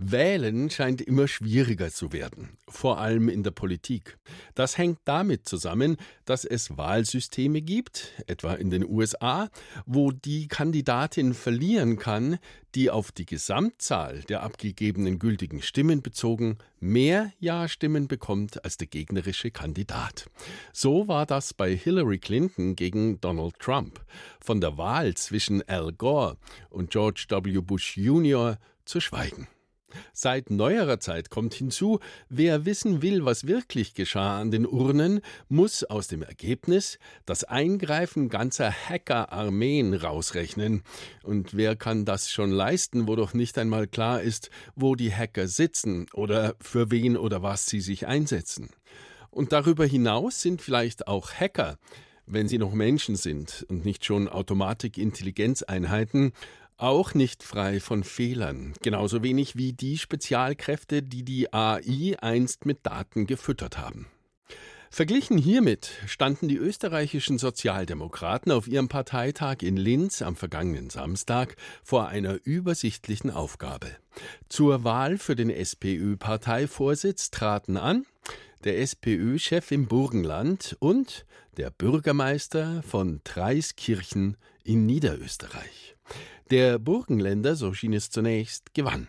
Wählen scheint immer schwieriger zu werden, vor allem in der Politik. Das hängt damit zusammen, dass es Wahlsysteme gibt, etwa in den USA, wo die Kandidatin verlieren kann, die auf die Gesamtzahl der abgegebenen gültigen Stimmen bezogen mehr Ja-Stimmen bekommt als der gegnerische Kandidat. So war das bei Hillary Clinton gegen Donald Trump. Von der Wahl zwischen Al Gore und George W. Bush Jr. zu schweigen. Seit neuerer Zeit kommt hinzu, wer wissen will, was wirklich geschah an den Urnen, muss aus dem Ergebnis das Eingreifen ganzer Hackerarmeen rausrechnen. Und wer kann das schon leisten, wo doch nicht einmal klar ist, wo die Hacker sitzen oder für wen oder was sie sich einsetzen. Und darüber hinaus sind vielleicht auch Hacker, wenn sie noch Menschen sind und nicht schon Automatik-Intelligenzeinheiten, auch nicht frei von Fehlern, genauso wenig wie die Spezialkräfte, die die AI einst mit Daten gefüttert haben. Verglichen hiermit standen die österreichischen Sozialdemokraten auf ihrem Parteitag in Linz am vergangenen Samstag vor einer übersichtlichen Aufgabe. Zur Wahl für den SPÖ-Parteivorsitz traten an der SPÖ-Chef im Burgenland und der Bürgermeister von Treiskirchen in Niederösterreich. Der Burgenländer, so schien es zunächst, gewann.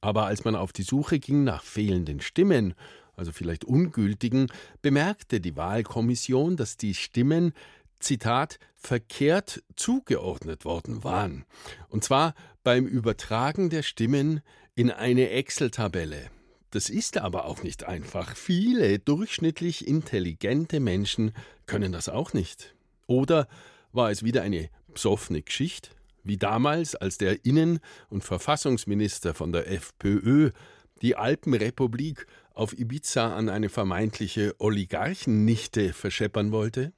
Aber als man auf die Suche ging nach fehlenden Stimmen, also vielleicht ungültigen, bemerkte die Wahlkommission, dass die Stimmen Zitat, verkehrt zugeordnet worden waren. Und zwar beim Übertragen der Stimmen in eine Excel-Tabelle. Das ist aber auch nicht einfach. Viele durchschnittlich intelligente Menschen können das auch nicht. Oder war es wieder eine psoffene Geschichte? Wie damals, als der Innen- und Verfassungsminister von der FPÖ die Alpenrepublik auf Ibiza an eine vermeintliche Oligarchennichte verscheppern wollte?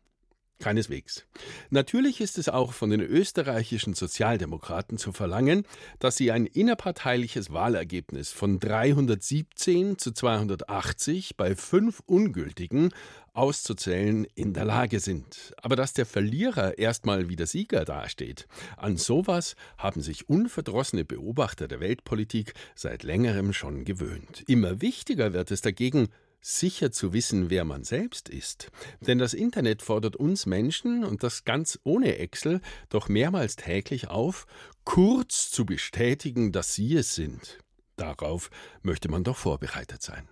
Keineswegs. Natürlich ist es auch von den österreichischen Sozialdemokraten zu verlangen, dass sie ein innerparteiliches Wahlergebnis von 317 zu 280 bei fünf Ungültigen auszuzählen in der Lage sind. Aber dass der Verlierer erstmal wieder Sieger dasteht, an sowas haben sich unverdrossene Beobachter der Weltpolitik seit längerem schon gewöhnt. Immer wichtiger wird es dagegen, sicher zu wissen, wer man selbst ist. Denn das Internet fordert uns Menschen, und das ganz ohne Excel, doch mehrmals täglich auf, kurz zu bestätigen, dass sie es sind. Darauf möchte man doch vorbereitet sein.